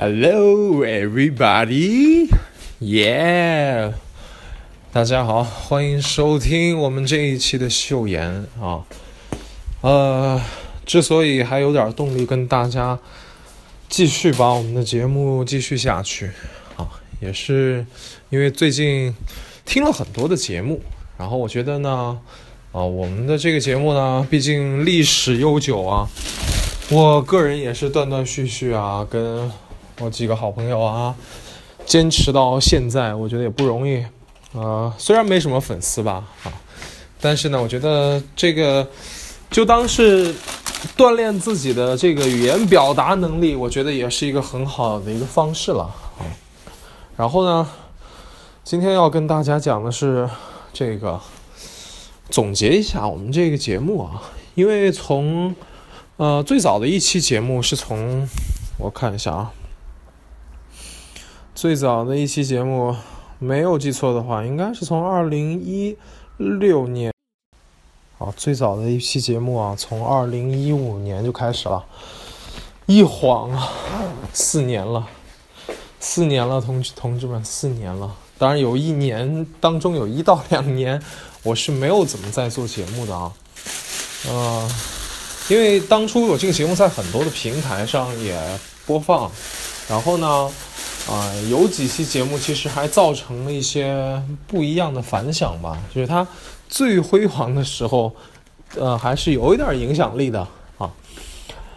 Hello, everybody! Yeah，大家好，欢迎收听我们这一期的秀妍啊。呃，之所以还有点动力跟大家继续把我们的节目继续下去啊，也是因为最近听了很多的节目，然后我觉得呢，啊，我们的这个节目呢，毕竟历史悠久啊，我个人也是断断续续啊，跟。我几个好朋友啊，坚持到现在，我觉得也不容易。呃，虽然没什么粉丝吧，啊，但是呢，我觉得这个就当是锻炼自己的这个语言表达能力，我觉得也是一个很好的一个方式了啊。然后呢，今天要跟大家讲的是这个总结一下我们这个节目啊，因为从呃最早的一期节目是从我看一下啊。最早的一期节目，没有记错的话，应该是从二零一六年。啊，最早的一期节目啊，从二零一五年就开始了，一晃啊，四年了，四年了，同同志们，四年了。当然有一年当中有一到两年，我是没有怎么在做节目的啊，呃，因为当初我这个节目在很多的平台上也播放，然后呢。啊，有几期节目其实还造成了一些不一样的反响吧。就是它最辉煌的时候，呃，还是有一点影响力的啊。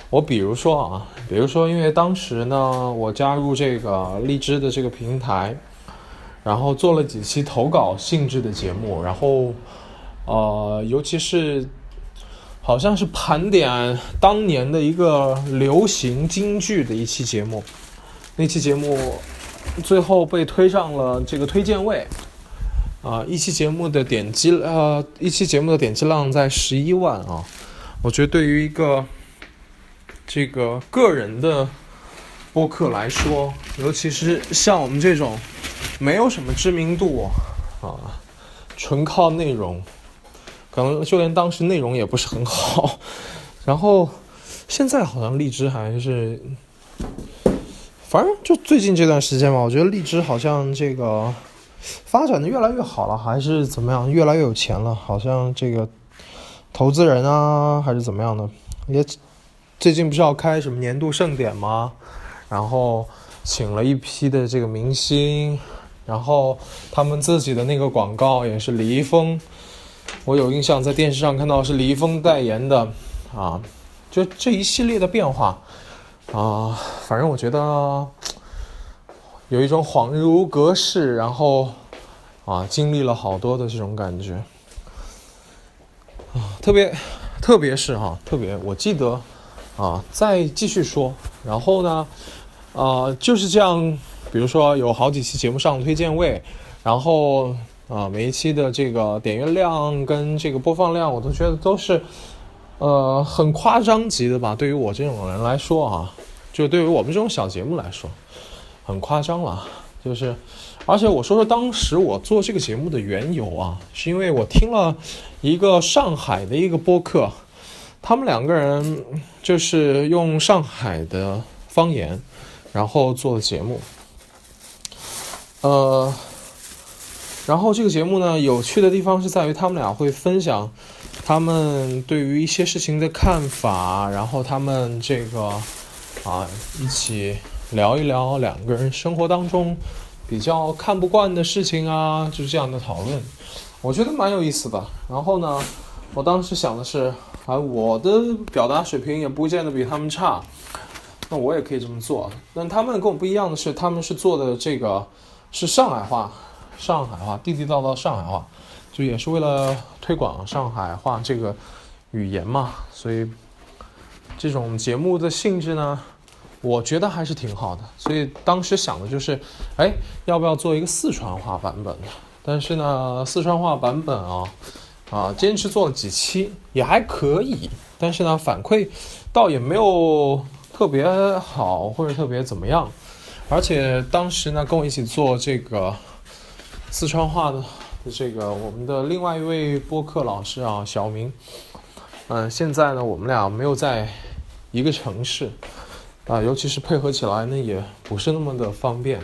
我比如说啊，比如说，因为当时呢，我加入这个荔枝的这个平台，然后做了几期投稿性质的节目，然后呃，尤其是好像是盘点当年的一个流行京剧的一期节目。那期节目最后被推上了这个推荐位，啊，一期节目的点击呃，一期节目的点击量在十一万啊，我觉得对于一个这个个人的播客来说，尤其是像我们这种没有什么知名度啊，纯靠内容，可能就连当时内容也不是很好，然后现在好像荔枝还是。反正就最近这段时间嘛，我觉得荔枝好像这个发展的越来越好了，还是怎么样，越来越有钱了。好像这个投资人啊，还是怎么样的，也最近不是要开什么年度盛典吗？然后请了一批的这个明星，然后他们自己的那个广告也是李易峰，我有印象在电视上看到是李易峰代言的啊，就这一系列的变化。啊，反正我觉得有一种恍如隔世，然后啊，经历了好多的这种感觉啊，特别特别是哈，特别我记得啊，再继续说，然后呢，啊，就是这样，比如说有好几期节目上推荐位，然后啊，每一期的这个点阅量跟这个播放量，我都觉得都是。呃，很夸张级的吧？对于我这种人来说啊，就对于我们这种小节目来说，很夸张了。就是，而且我说说当时我做这个节目的缘由啊，是因为我听了一个上海的一个播客，他们两个人就是用上海的方言，然后做的节目。呃，然后这个节目呢，有趣的地方是在于他们俩会分享。他们对于一些事情的看法，然后他们这个啊，一起聊一聊两个人生活当中比较看不惯的事情啊，就是这样的讨论，我觉得蛮有意思的。然后呢，我当时想的是，啊，我的表达水平也不见得比他们差，那我也可以这么做。但他们跟我不一样的是，他们是做的这个是上海话，上海话，地地道道上海话。就也是为了推广上海话这个语言嘛，所以这种节目的性质呢，我觉得还是挺好的。所以当时想的就是，哎，要不要做一个四川话版本？但是呢，四川话版本啊，啊，坚持做了几期也还可以，但是呢，反馈倒也没有特别好或者特别怎么样。而且当时呢，跟我一起做这个四川话的。这个我们的另外一位播客老师啊，小明，嗯，现在呢，我们俩没有在一个城市，啊，尤其是配合起来呢，也不是那么的方便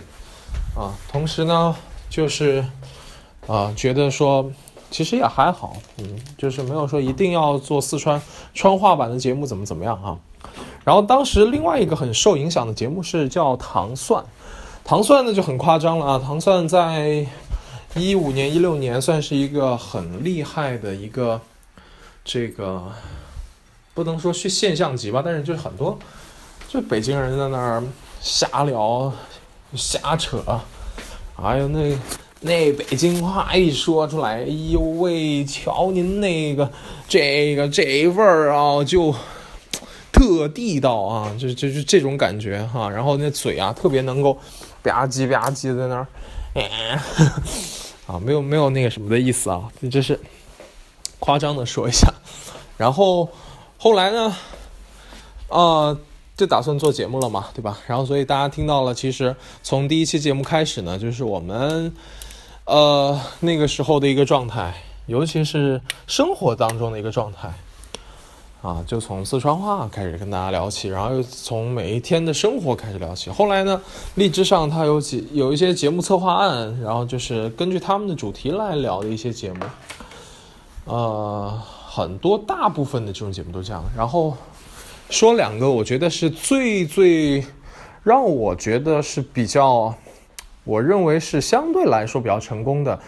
啊。同时呢，就是啊，觉得说其实也还好，嗯，就是没有说一定要做四川川话版的节目怎么怎么样啊。然后当时另外一个很受影响的节目是叫《糖蒜》，《糖蒜》呢就很夸张了啊，《糖蒜》在一五年、一六年算是一个很厉害的一个这个，不能说去现象级吧，但是就是很多。就北京人在那儿瞎聊、瞎扯，哎呦，那那北京话一说出来，哎呦喂，瞧您那个这个这味儿啊，就特地道啊，就就是这种感觉哈。然后那嘴啊，特别能够吧唧吧唧在那儿，啊，没有没有那个什么的意思啊，这是夸张的说一下。然后后来呢，啊。就打算做节目了嘛，对吧？然后所以大家听到了，其实从第一期节目开始呢，就是我们，呃，那个时候的一个状态，尤其是生活当中的一个状态，啊，就从四川话开始跟大家聊起，然后又从每一天的生活开始聊起。后来呢，荔枝上它有几有一些节目策划案，然后就是根据他们的主题来聊的一些节目，呃，很多大部分的这种节目都这样，然后。说两个，我觉得是最最让我觉得是比较，我认为是相对来说比较成功的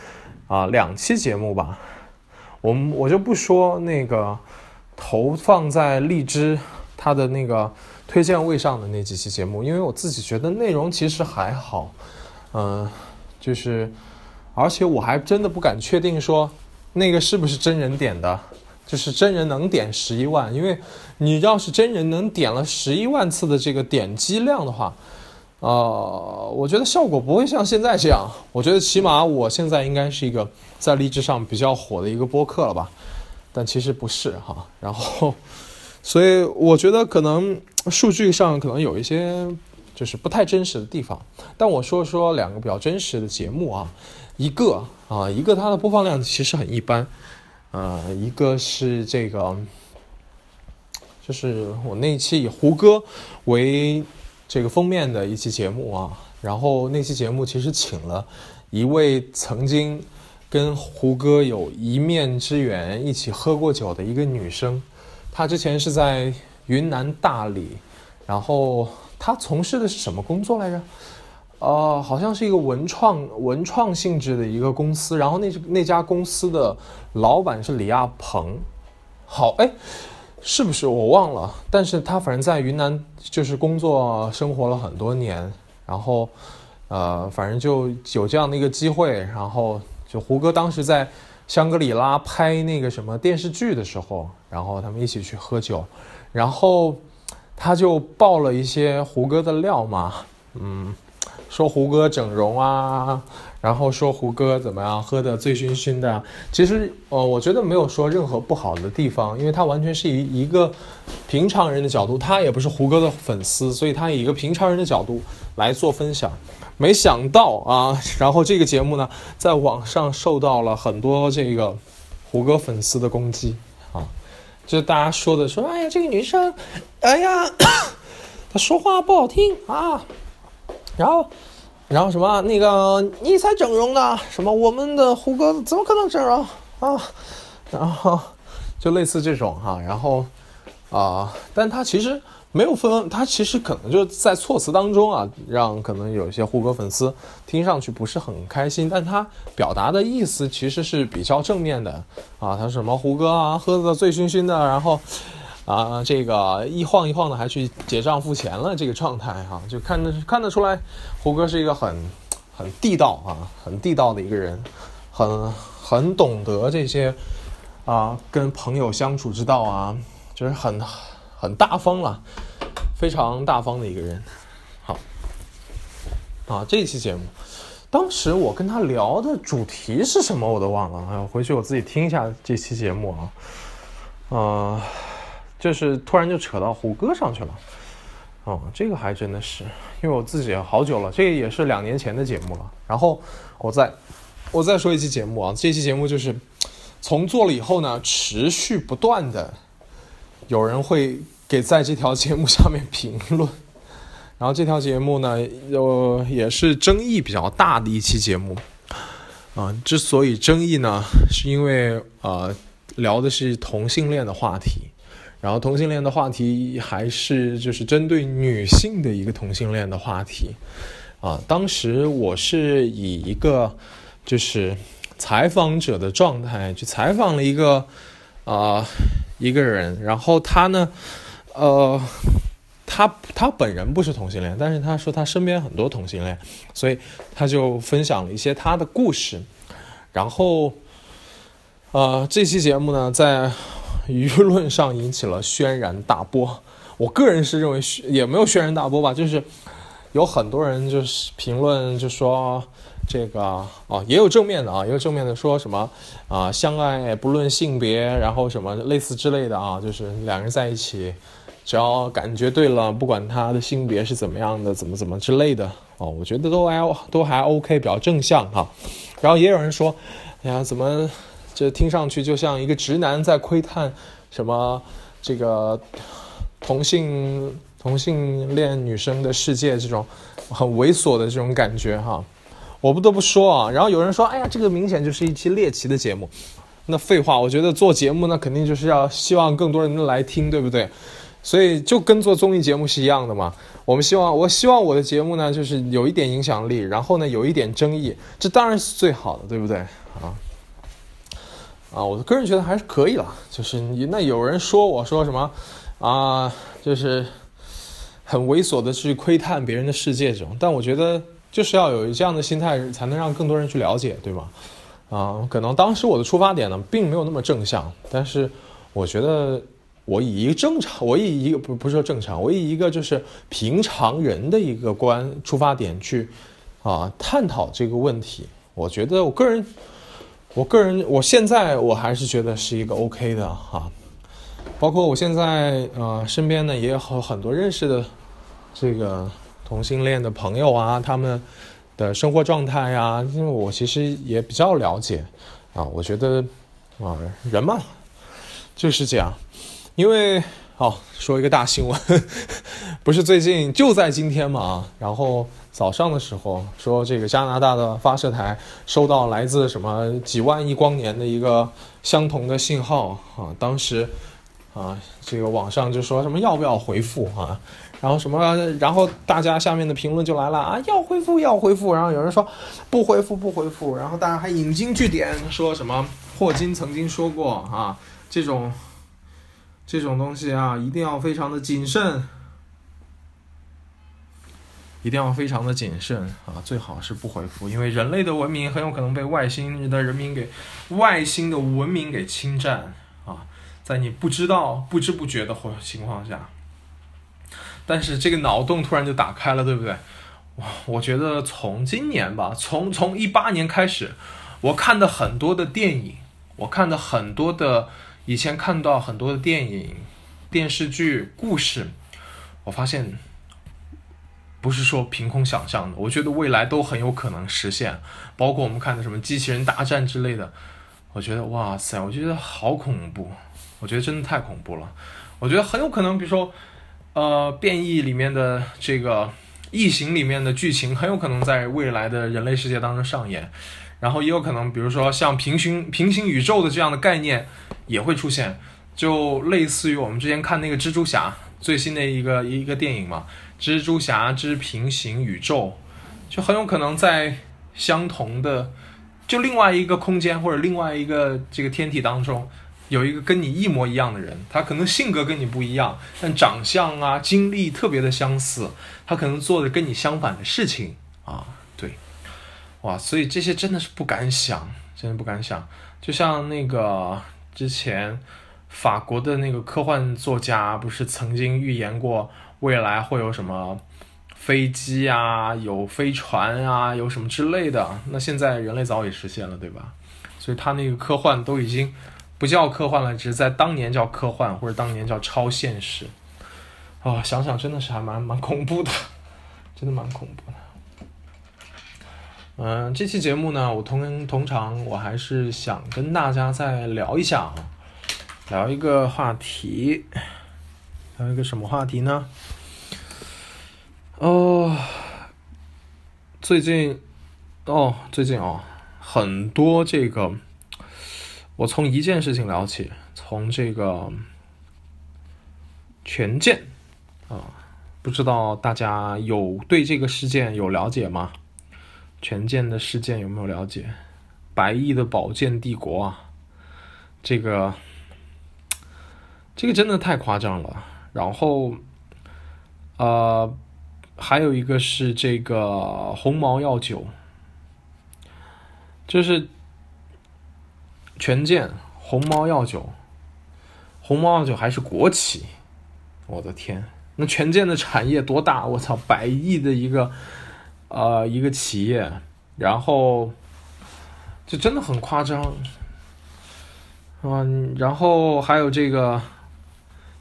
啊两期节目吧。我们我就不说那个投放在荔枝它的那个推荐位上的那几期节目，因为我自己觉得内容其实还好，嗯，就是而且我还真的不敢确定说那个是不是真人点的。就是真人能点十一万，因为你要是真人能点了十一万次的这个点击量的话，呃，我觉得效果不会像现在这样。我觉得起码我现在应该是一个在励志上比较火的一个播客了吧，但其实不是哈。然后，所以我觉得可能数据上可能有一些就是不太真实的地方。但我说说两个比较真实的节目啊，一个啊，一个它的播放量其实很一般。呃，一个是这个，就是我那期以胡歌为这个封面的一期节目啊，然后那期节目其实请了一位曾经跟胡歌有一面之缘、一起喝过酒的一个女生，她之前是在云南大理，然后她从事的是什么工作来着？呃，好像是一个文创文创性质的一个公司，然后那那家公司的老板是李亚鹏，好哎，是不是我忘了？但是他反正在云南就是工作生活了很多年，然后呃，反正就有这样的一个机会，然后就胡歌当时在香格里拉拍那个什么电视剧的时候，然后他们一起去喝酒，然后他就爆了一些胡歌的料嘛，嗯。说胡歌整容啊，然后说胡歌怎么样喝的醉醺醺的。其实，呃，我觉得没有说任何不好的地方，因为他完全是以一个平常人的角度，他也不是胡歌的粉丝，所以他以一个平常人的角度来做分享。没想到啊，然后这个节目呢，在网上受到了很多这个胡歌粉丝的攻击啊，就是大家说的说，哎呀，这个女生，哎呀，她说话不好听啊。然后，然后什么那个你才整容呢？什么我们的胡歌怎么可能整容啊？然后就类似这种哈，然后啊，但他其实没有分，他其实可能就在措辞当中啊，让可能有一些胡歌粉丝听上去不是很开心，但他表达的意思其实是比较正面的啊。他什么胡歌啊，喝的醉醺醺的，然后。啊，这个一晃一晃的还去结账付钱了，这个状态哈，就看得看得出来，胡歌是一个很很地道啊，很地道的一个人，很很懂得这些啊，跟朋友相处之道啊，就是很很大方了，非常大方的一个人。好，啊，这期节目，当时我跟他聊的主题是什么我都忘了，哎，回去我自己听一下这期节目啊，呃。就是突然就扯到胡歌上去了，哦，这个还真的是，因为我自己好久了，这个也是两年前的节目了。然后我再我再说一期节目啊，这期节目就是从做了以后呢，持续不断的有人会给在这条节目下面评论，然后这条节目呢，呃也是争议比较大的一期节目。啊，之所以争议呢，是因为呃聊的是同性恋的话题，然后同性恋的话题还是就是针对女性的一个同性恋的话题。啊，当时我是以一个就是采访者的状态去采访了一个啊一个人，然后他呢，呃。他他本人不是同性恋，但是他说他身边很多同性恋，所以他就分享了一些他的故事。然后，呃，这期节目呢，在舆论上引起了轩然大波。我个人是认为也没有轩然大波吧，就是有很多人就是评论就说这个啊，也有正面的啊，也有正面的说什么啊，相爱不论性别，然后什么类似之类的啊，就是两人在一起。只要感觉对了，不管他的性别是怎么样的，怎么怎么之类的哦，我觉得都还都还 OK，比较正向哈。然后也有人说，哎呀，怎么这听上去就像一个直男在窥探什么这个同性同性恋女生的世界，这种很猥琐的这种感觉哈。我不得不说啊，然后有人说，哎呀，这个明显就是一期猎奇的节目。那废话，我觉得做节目那肯定就是要希望更多人来听，对不对？所以就跟做综艺节目是一样的嘛。我们希望，我希望我的节目呢，就是有一点影响力，然后呢，有一点争议，这当然是最好的，对不对？啊啊，我个人觉得还是可以了。就是那有人说我说什么啊，就是很猥琐的去窥探别人的世界这种，但我觉得就是要有这样的心态，才能让更多人去了解，对吗？啊，可能当时我的出发点呢，并没有那么正向，但是我觉得。我以一个正常，我以一个不不是说正常，我以一个就是平常人的一个观出发点去，啊，探讨这个问题。我觉得我个人，我个人，我现在我还是觉得是一个 OK 的哈。包括我现在呃身边呢也有很多认识的这个同性恋的朋友啊，他们的生活状态呀，因为我其实也比较了解啊。我觉得啊，人嘛就是这样。因为哦说一个大新闻，不是最近就在今天嘛，然后早上的时候说这个加拿大的发射台收到来自什么几万亿光年的一个相同的信号啊，当时啊这个网上就说什么要不要回复啊，然后什么然后大家下面的评论就来了啊要回复要回复，然后有人说不回复不回复，然后大家还引经据典说什么霍金曾经说过啊这种。这种东西啊，一定要非常的谨慎，一定要非常的谨慎啊！最好是不回复，因为人类的文明很有可能被外星人的人民给外星的文明给侵占啊！在你不知道、不知不觉的情况下，但是这个脑洞突然就打开了，对不对？哇，我觉得从今年吧，从从一八年开始，我看的很多的电影，我看的很多的。以前看到很多的电影、电视剧、故事，我发现不是说凭空想象的，我觉得未来都很有可能实现。包括我们看的什么机器人大战之类的，我觉得哇塞，我觉得好恐怖，我觉得真的太恐怖了。我觉得很有可能，比如说，呃，变异里面的这个异形里面的剧情，很有可能在未来的人类世界当中上演。然后也有可能，比如说像平行平行宇宙的这样的概念也会出现，就类似于我们之前看那个蜘蛛侠最新的一个一个电影嘛，《蜘蛛侠之平行宇宙》，就很有可能在相同的就另外一个空间或者另外一个这个天体当中，有一个跟你一模一样的人，他可能性格跟你不一样，但长相啊经历特别的相似，他可能做的跟你相反的事情啊。对哇，所以这些真的是不敢想，真的不敢想。就像那个之前法国的那个科幻作家，不是曾经预言过未来会有什么飞机啊、有飞船啊、有什么之类的？那现在人类早已实现了，对吧？所以他那个科幻都已经不叫科幻了，只是在当年叫科幻，或者当年叫超现实。啊，想想真的是还蛮蛮恐怖的，真的蛮恐怖的。嗯，这期节目呢，我通通常我还是想跟大家再聊一下啊，聊一个话题，聊一个什么话题呢？哦，最近，哦，最近哦，很多这个，我从一件事情聊起，从这个权健啊，不知道大家有对这个事件有了解吗？权健的事件有没有了解？白翼的宝剑帝国啊，这个，这个真的太夸张了。然后，呃。还有一个是这个红毛药酒，就是权健红毛药酒，红毛药酒还是国企，我的天，那权健的产业多大？我操，百亿的一个呃一个企业，然后就真的很夸张，嗯，然后还有这个，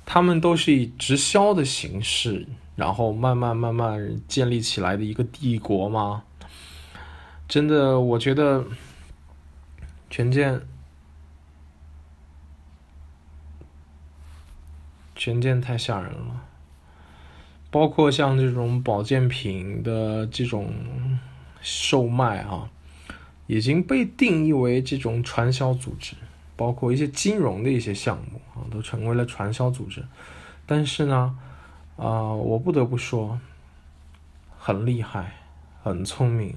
他们都是以直销的形式。然后慢慢慢慢建立起来的一个帝国吗？真的，我觉得权健，权健太吓人了。包括像这种保健品的这种售卖啊，已经被定义为这种传销组织，包括一些金融的一些项目啊，都成为了传销组织。但是呢？啊，我不得不说，很厉害，很聪明。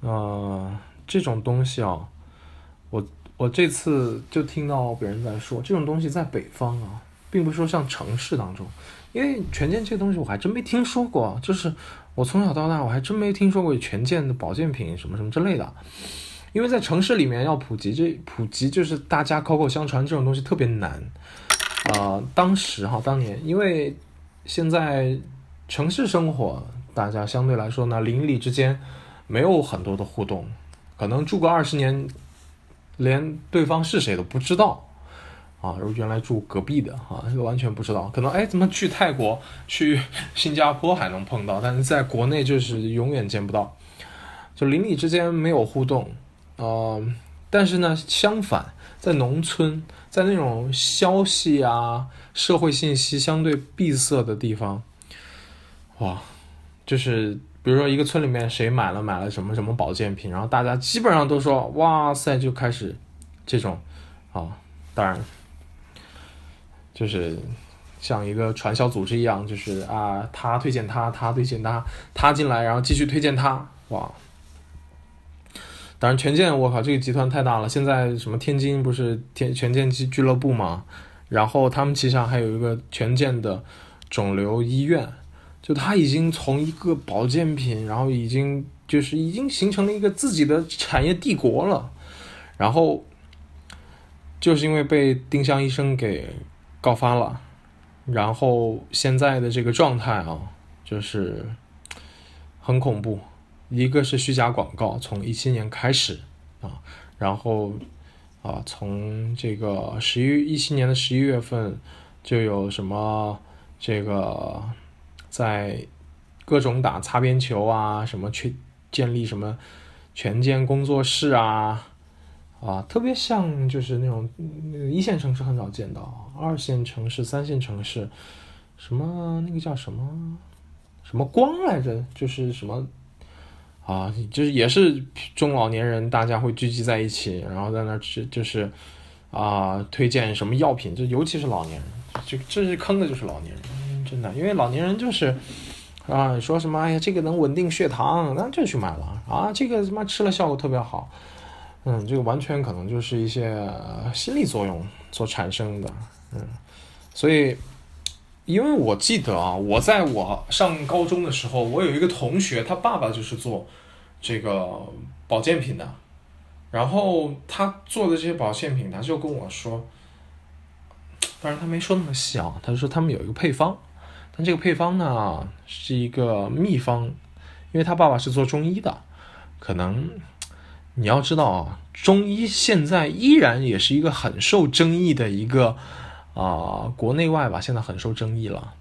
啊，这种东西啊，我我这次就听到别人在说，这种东西在北方啊，并不是说像城市当中，因为权健这个东西我还真没听说过。就是我从小到大我还真没听说过权健的保健品什么什么之类的。因为在城市里面要普及这普及，就是大家口口相传这种东西特别难。啊，当时哈，当年因为。现在城市生活，大家相对来说呢，邻里之间没有很多的互动，可能住个二十年，连对方是谁都不知道啊。如原来住隔壁的啊，这个完全不知道。可能哎，怎么去泰国、去新加坡还能碰到，但是在国内就是永远见不到，就邻里之间没有互动啊。但是呢，相反，在农村，在那种消息啊。社会信息相对闭塞的地方，哇，就是比如说一个村里面谁买了买了什么什么保健品，然后大家基本上都说哇塞，就开始这种啊，当然就是像一个传销组织一样，就是啊，他推荐他，他推荐他，他进来然后继续推荐他，哇，当然权健，我靠，这个集团太大了，现在什么天津不是天权健俱俱乐部嘛？然后他们旗下还有一个权健的肿瘤医院，就他已经从一个保健品，然后已经就是已经形成了一个自己的产业帝国了。然后就是因为被丁香医生给告发了，然后现在的这个状态啊，就是很恐怖。一个是虚假广告，从一七年开始啊，然后。啊，从这个十一一七年的十一月份，就有什么这个在各种打擦边球啊，什么去建立什么全健工作室啊，啊，特别像就是那种一线城市很少见到，二线城市、三线城市，什么那个叫什么什么光来着，就是什么。啊，就是也是中老年人，大家会聚集在一起，然后在那吃，就是啊，推荐什么药品，就尤其是老年人，就这是坑的，就是老年人，真的，因为老年人就是啊，说什么哎呀，这个能稳定血糖，那就去买了啊，这个他妈吃了效果特别好，嗯，这个完全可能就是一些心理作用所产生的，嗯，所以。因为我记得啊，我在我上高中的时候，我有一个同学，他爸爸就是做这个保健品的，然后他做的这些保健品，他就跟我说，当然他没说那么细啊，他说他们有一个配方，但这个配方呢是一个秘方，因为他爸爸是做中医的，可能你要知道啊，中医现在依然也是一个很受争议的一个。啊，国内外吧，现在很受争议了，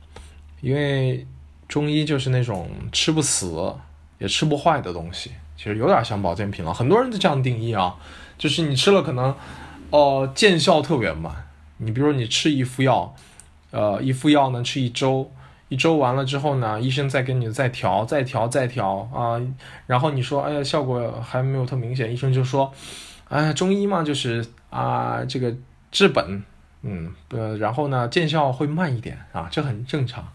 因为中医就是那种吃不死也吃不坏的东西，其实有点像保健品了。很多人都这样定义啊，就是你吃了可能，哦，见效特别慢。你比如说你吃一副药，呃，一副药能吃一周，一周完了之后呢，医生再给你再调、再调、再调啊，然后你说，哎呀，效果还没有特明显，医生就说，哎，中医嘛，就是啊，这个治本，嗯，呃，然后呢，见效会慢一点啊，这很正常，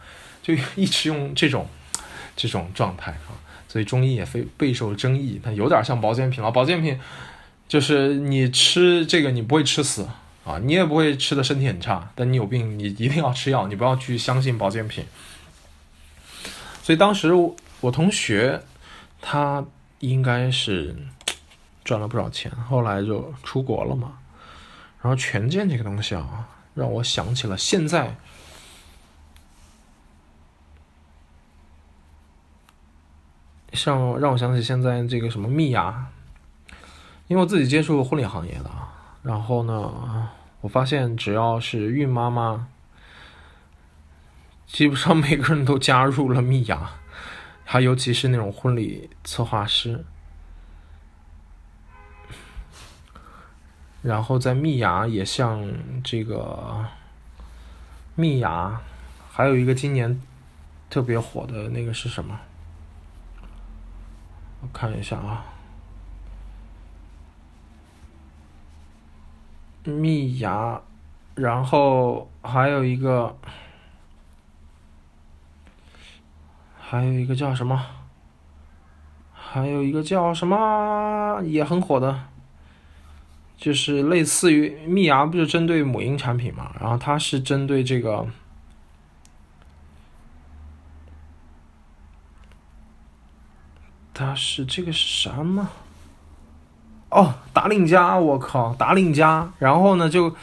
就一直用这种这种状态啊，所以中医也非备受争议，它有点像保健品了，保健品就是你吃这个你不会吃死。啊，你也不会吃的身体很差，但你有病，你一定要吃药，你不要去相信保健品。所以当时我同学他应该是赚了不少钱，后来就出国了嘛。然后权健这个东西啊，让我想起了现在，像让我想起现在这个什么蜜芽，因为我自己接触婚礼行业的。然后呢，我发现只要是孕妈妈，基本上每个人都加入了蜜芽，还尤其是那种婚礼策划师。然后在蜜芽也像这个蜜芽，还有一个今年特别火的那个是什么？我看一下啊。蜜芽，然后还有一个，还有一个叫什么？还有一个叫什么也很火的，就是类似于蜜芽，不是针对母婴产品嘛？然后它是针对这个，它是这个是什么？哦，达令家，我靠，达令家，然后呢，就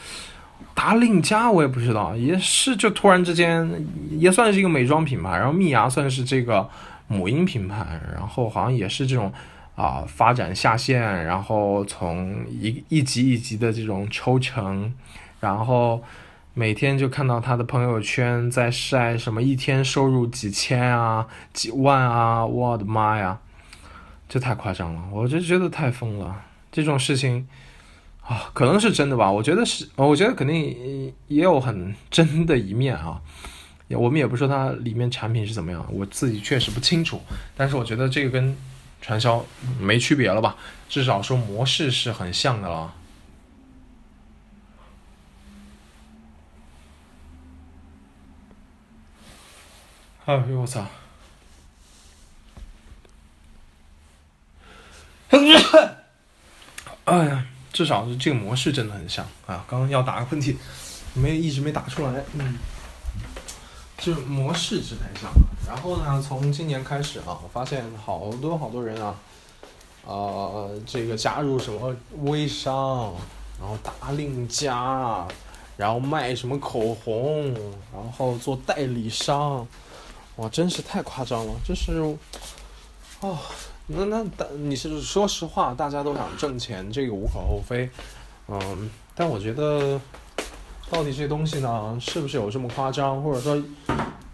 达令家，我也不知道，也是就突然之间，也算是一个美妆品牌，然后蜜芽算是这个母婴品牌，然后好像也是这种啊发展下线，然后从一一级一级的这种抽成，然后每天就看到他的朋友圈在晒什么一天收入几千啊几万啊，我的妈呀，这太夸张了，我就觉得太疯了。这种事情啊，可能是真的吧？我觉得是，我觉得肯定也有很真的一面啊。我们也不说它里面产品是怎么样，我自己确实不清楚。但是我觉得这个跟传销没区别了吧？至少说模式是很像的了。哎呦我操！哎呀，至少是这个模式真的很像啊！刚刚要打个喷嚏，没一直没打出来。嗯，就模式是太像了。然后呢，从今年开始啊，我发现好多好多人啊，呃，这个加入什么微商，然后达令家，然后卖什么口红，然后做代理商，哇，真是太夸张了！就是，哦。那那大你是说实话，大家都想挣钱，这个无可厚非，嗯，但我觉得，到底这东西呢，是不是有这么夸张，或者说，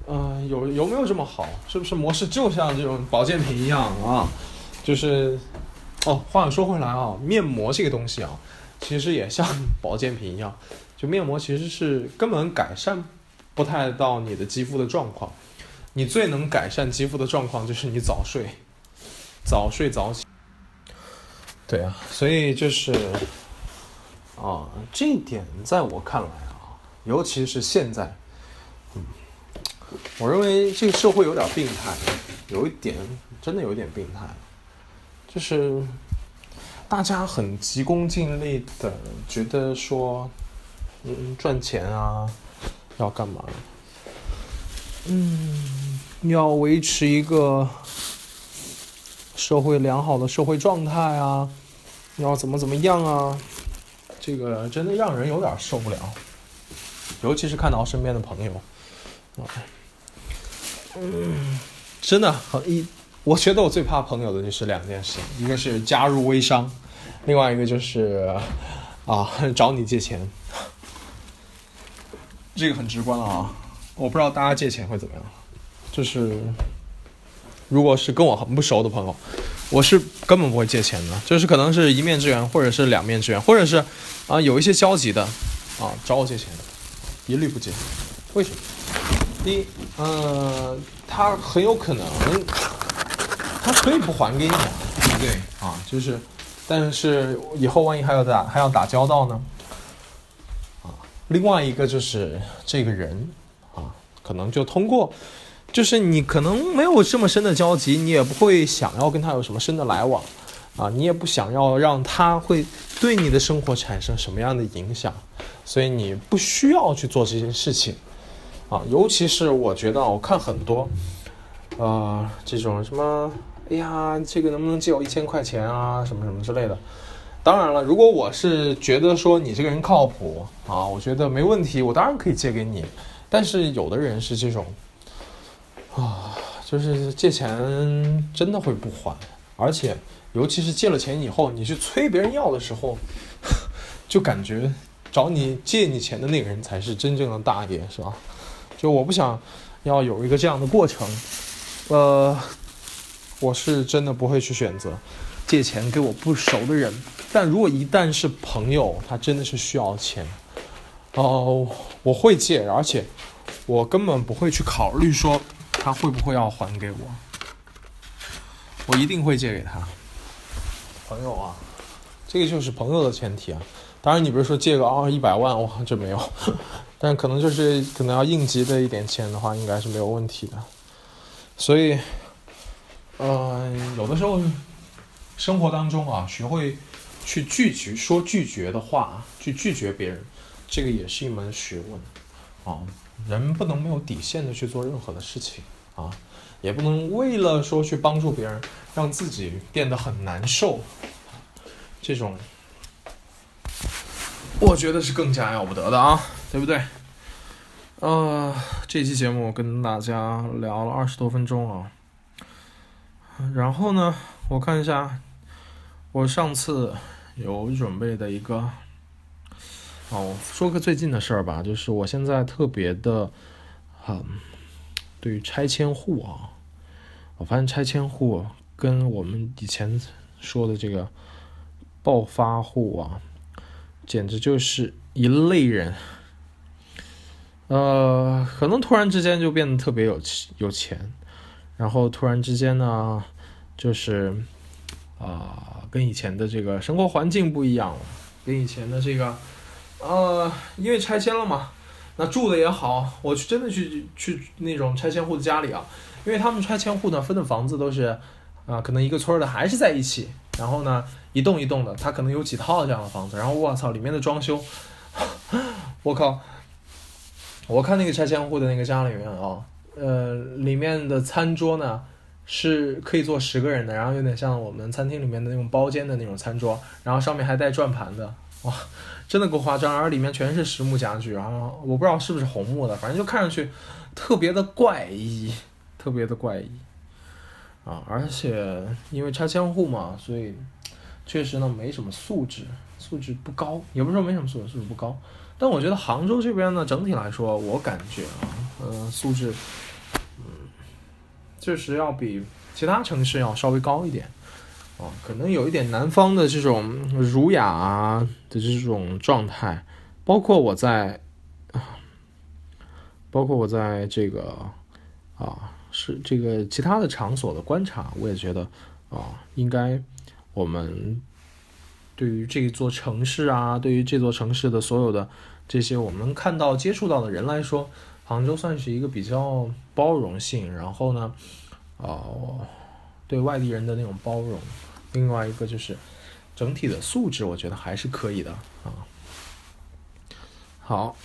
嗯，有有没有这么好？是不是模式就像这种保健品一样啊？就是，哦，话又说回来啊，面膜这个东西啊，其实也像保健品一样，就面膜其实是根本改善不太到你的肌肤的状况，你最能改善肌肤的状况就是你早睡。早睡早起，对啊，所以就是，啊，这一点在我看来，尤其是现在，嗯，我认为这个社会有点病态，有一点真的有一点病态，就是大家很急功近利的觉得说，嗯，赚钱啊，要干嘛？嗯，要维持一个。社会良好的社会状态啊，要怎么怎么样啊？这个真的让人有点受不了，尤其是看到身边的朋友，啊，嗯，真的很一，我觉得我最怕朋友的就是两件事，一个是加入微商，另外一个就是啊 找你借钱，这个很直观了啊，我不知道大家借钱会怎么样，就是。如果是跟我很不熟的朋友，我是根本不会借钱的，就是可能是一面之缘，或者是两面之缘，或者是啊有一些交集的，啊找我借钱，一律不借。为什么？第一，嗯，他很有可能，他可以不还给你，对不对啊？就是，但是以后万一还要打还要打交道呢？啊，另外一个就是这个人啊，可能就通过，就是你可能没有这么深的交集，你也不会想要跟他有什么深的来往，啊，你也不想要让他会对你的生活产生什么样的影响，所以你不需要去做这件事情。啊，尤其是我觉得，我看很多，呃，这种什么，哎呀，这个能不能借我一千块钱啊，什么什么之类的。当然了，如果我是觉得说你这个人靠谱啊，我觉得没问题，我当然可以借给你。但是有的人是这种，啊，就是借钱真的会不还，而且尤其是借了钱以后，你去催别人要的时候，就感觉找你借你钱的那个人才是真正的大爷，是吧？就我不想要有一个这样的过程，呃，我是真的不会去选择借钱给我不熟的人。但如果一旦是朋友，他真的是需要钱，哦，我会借，而且我根本不会去考虑说他会不会要还给我，我一定会借给他。朋友啊，这个就是朋友的前提啊。当然，你比如说借个二一百万，哇，这没有。但可能就是可能要应急的一点钱的话，应该是没有问题的。所以，嗯，有的时候生活当中啊，学会去拒绝说拒绝的话，去拒绝别人，这个也是一门学问啊。人不能没有底线的去做任何的事情啊，也不能为了说去帮助别人，让自己变得很难受。这种，我觉得是更加要不得的啊。对不对？呃，这期节目跟大家聊了二十多分钟啊。然后呢，我看一下，我上次有准备的一个，哦，说个最近的事儿吧，就是我现在特别的，嗯，对于拆迁户啊，我发现拆迁户跟我们以前说的这个暴发户啊，简直就是一类人。呃，可能突然之间就变得特别有钱有钱，然后突然之间呢，就是啊，跟以前的这个生活环境不一样了，跟以前的这个，呃，因为拆迁了嘛，那住的也好，我去真的去去那种拆迁户的家里啊，因为他们拆迁户呢分的房子都是啊，可能一个村的还是在一起，然后呢一栋一栋的，他可能有几套这样的房子，然后我操，里面的装修，我靠。我看那个拆迁户的那个家里面啊，呃，里面的餐桌呢是可以坐十个人的，然后有点像我们餐厅里面的那种包间的那种餐桌，然后上面还带转盘的，哇，真的够夸张。然后里面全是实木家具，然后我不知道是不是红木的，反正就看上去特别的怪异，特别的怪异啊！而且因为拆迁户嘛，所以确实呢没什么素质，素质不高，也不是说没什么素质，素质不高。但我觉得杭州这边呢，整体来说，我感觉啊，呃，素质，嗯，确实要比其他城市要稍微高一点，啊，可能有一点南方的这种儒雅的这种状态，包括我在，包括我在这个啊，是这个其他的场所的观察，我也觉得啊，应该我们。对于这座城市啊，对于这座城市的所有的这些我们看到、接触到的人来说，杭州算是一个比较包容性，然后呢，哦，对外地人的那种包容。另外一个就是整体的素质，我觉得还是可以的啊。好，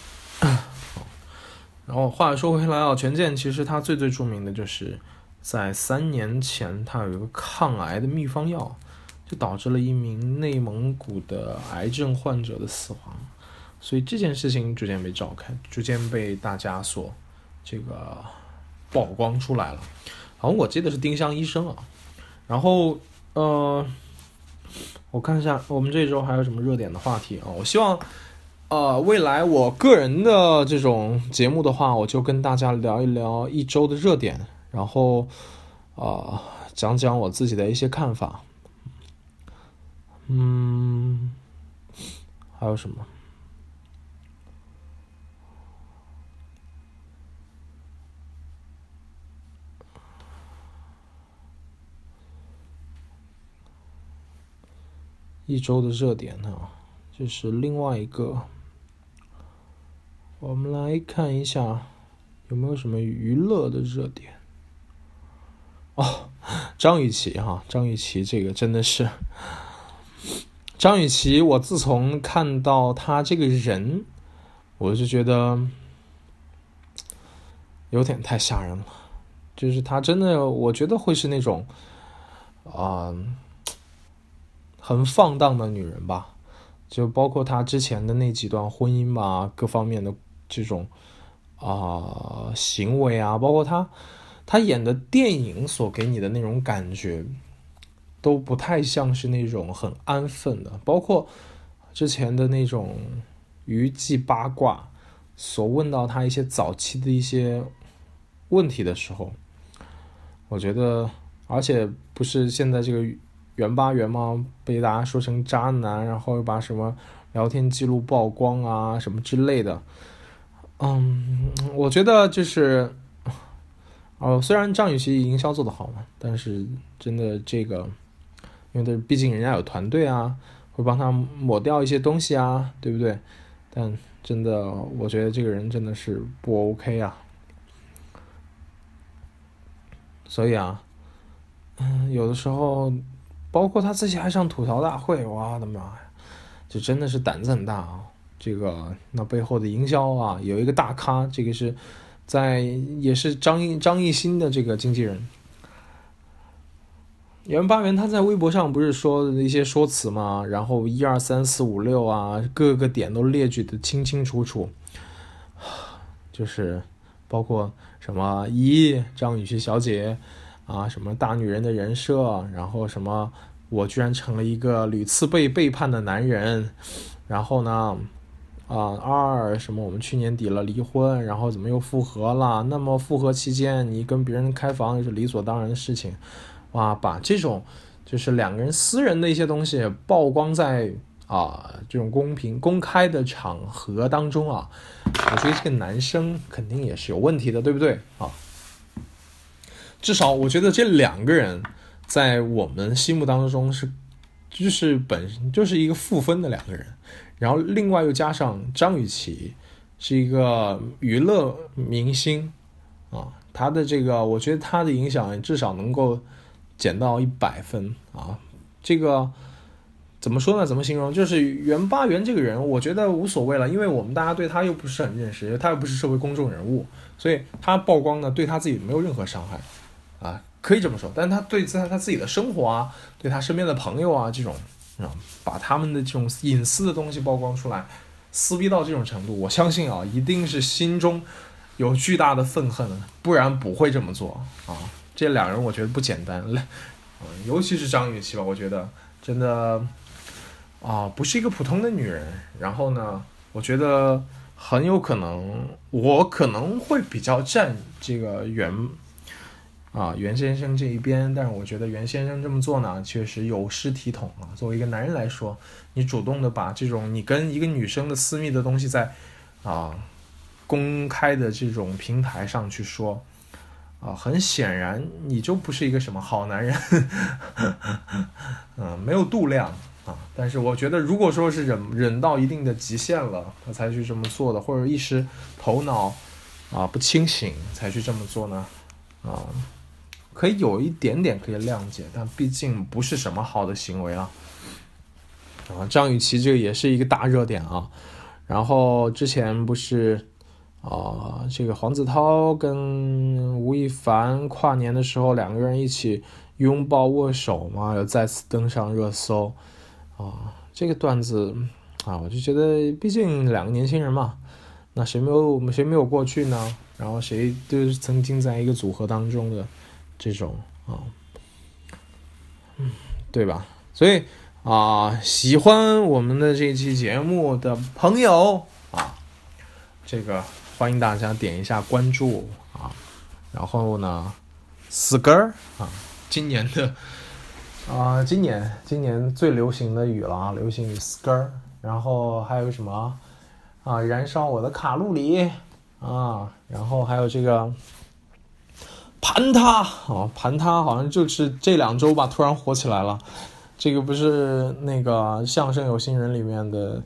然后话说回来啊，权健其实他最最著名的就是在三年前，他有一个抗癌的秘方药。就导致了一名内蒙古的癌症患者的死亡，所以这件事情逐渐被召开，逐渐被大家所这个曝光出来了。好像我记得是丁香医生啊。然后呃，我看一下我们这周还有什么热点的话题啊？我希望呃未来我个人的这种节目的话，我就跟大家聊一聊一周的热点，然后啊讲讲我自己的一些看法。嗯，还有什么？一周的热点啊，就是另外一个。我们来看一下有没有什么娱乐的热点。哦，张雨绮哈，张雨绮这个真的是，张雨绮，我自从看到她这个人，我就觉得有点太吓人了。就是她真的，我觉得会是那种啊，很放荡的女人吧。就包括她之前的那几段婚姻吧，各方面的。这种啊行为啊，包括她她演的电影所给你的那种感觉，都不太像是那种很安分的。包括之前的那种娱记八卦，所问到她一些早期的一些问题的时候，我觉得，而且不是现在这个袁八原吗？被大家说成渣男，然后又把什么聊天记录曝光啊什么之类的。嗯，我觉得就是，哦，虽然张雨绮营销做得好嘛，但是真的这个，因为毕竟人家有团队啊，会帮他抹掉一些东西啊，对不对？但真的，我觉得这个人真的是不 OK 啊。所以啊，嗯，有的时候，包括他自己还上吐槽大会，我的妈呀，就真的是胆子很大啊。这个那背后的营销啊，有一个大咖，这个是在也是张艺张艺兴的这个经纪人袁八元，他在微博上不是说的一些说辞嘛？然后一二三四五六啊，各个点都列举的清清楚楚，就是包括什么一张雨绮小姐啊，什么大女人的人设，然后什么我居然成了一个屡次被背叛的男人，然后呢？啊，二什么？我们去年底了离婚，然后怎么又复合了？那么复合期间，你跟别人开房也是理所当然的事情，哇！把这种就是两个人私人的一些东西曝光在啊这种公平公开的场合当中啊，我觉得这个男生肯定也是有问题的，对不对啊？至少我觉得这两个人在我们心目当中是，就是本身就是一个负分的两个人。然后另外又加上张雨绮，是一个娱乐明星，啊，她的这个我觉得她的影响至少能够减到一百分啊。这个怎么说呢？怎么形容？就是袁八元这个人，我觉得无所谓了，因为我们大家对他又不是很认识，他又不是社会公众人物，所以他曝光呢对他自己没有任何伤害，啊，可以这么说。但他对在他自己的生活啊，对他身边的朋友啊这种。啊，把他们的这种隐私的东西曝光出来，撕逼到这种程度，我相信啊，一定是心中有巨大的愤恨，不然不会这么做啊。这两人我觉得不简单，嗯，尤其是张雨绮吧，我觉得真的啊，不是一个普通的女人。然后呢，我觉得很有可能，我可能会比较站这个原。啊，袁先生这一边，但是我觉得袁先生这么做呢，确实有失体统啊。作为一个男人来说，你主动的把这种你跟一个女生的私密的东西在啊公开的这种平台上去说，啊，很显然你就不是一个什么好男人，嗯，没有度量啊。但是我觉得，如果说是忍忍到一定的极限了，他才去这么做的，或者一时头脑啊不清醒才去这么做呢，啊。可以有一点点可以谅解，但毕竟不是什么好的行为啊。啊，张雨绮这个也是一个大热点啊。然后之前不是啊，这个黄子韬跟吴亦凡跨年的时候两个人一起拥抱握手嘛，又再次登上热搜啊。这个段子啊，我就觉得，毕竟两个年轻人嘛，那谁没有谁没有过去呢？然后谁都是曾经在一个组合当中的。这种啊，嗯，对吧？所以啊，喜欢我们的这期节目的朋友啊，这个欢迎大家点一下关注啊，然后呢，死根儿啊，今年的啊，今年今年最流行的语了啊，流行语 skr，，然后还有什么啊，燃烧我的卡路里啊，然后还有这个。盘他啊，盘他好像就是这两周吧，突然火起来了。这个不是那个相声有新人里面的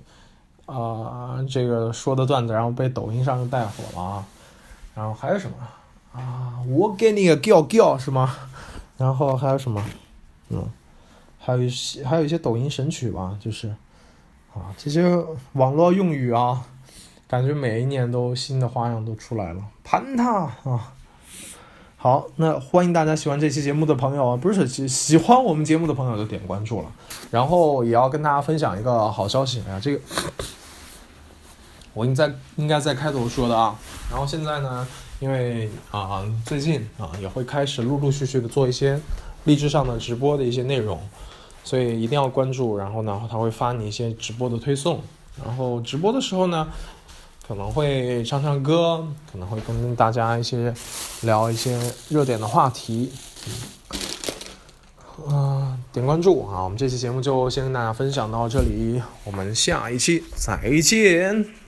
啊，这个说的段子，然后被抖音上带火了啊。然后还有什么啊？我给你个叫叫是吗？然后还有什么？嗯，还有一些还有一些抖音神曲吧，就是啊，这些网络用语啊，感觉每一年都新的花样都出来了。盘他啊！好，那欢迎大家喜欢这期节目的朋友啊，不是喜喜欢我们节目的朋友就点关注了。然后也要跟大家分享一个好消息啊，这个我应在应该在开头说的啊。然后现在呢，因为啊最近啊也会开始陆陆续续的做一些励志上的直播的一些内容，所以一定要关注。然后呢，他会发你一些直播的推送。然后直播的时候呢。可能会唱唱歌，可能会跟大家一些聊一些热点的话题。嗯，点关注啊！我们这期节目就先跟大家分享到这里，我们下一期再见。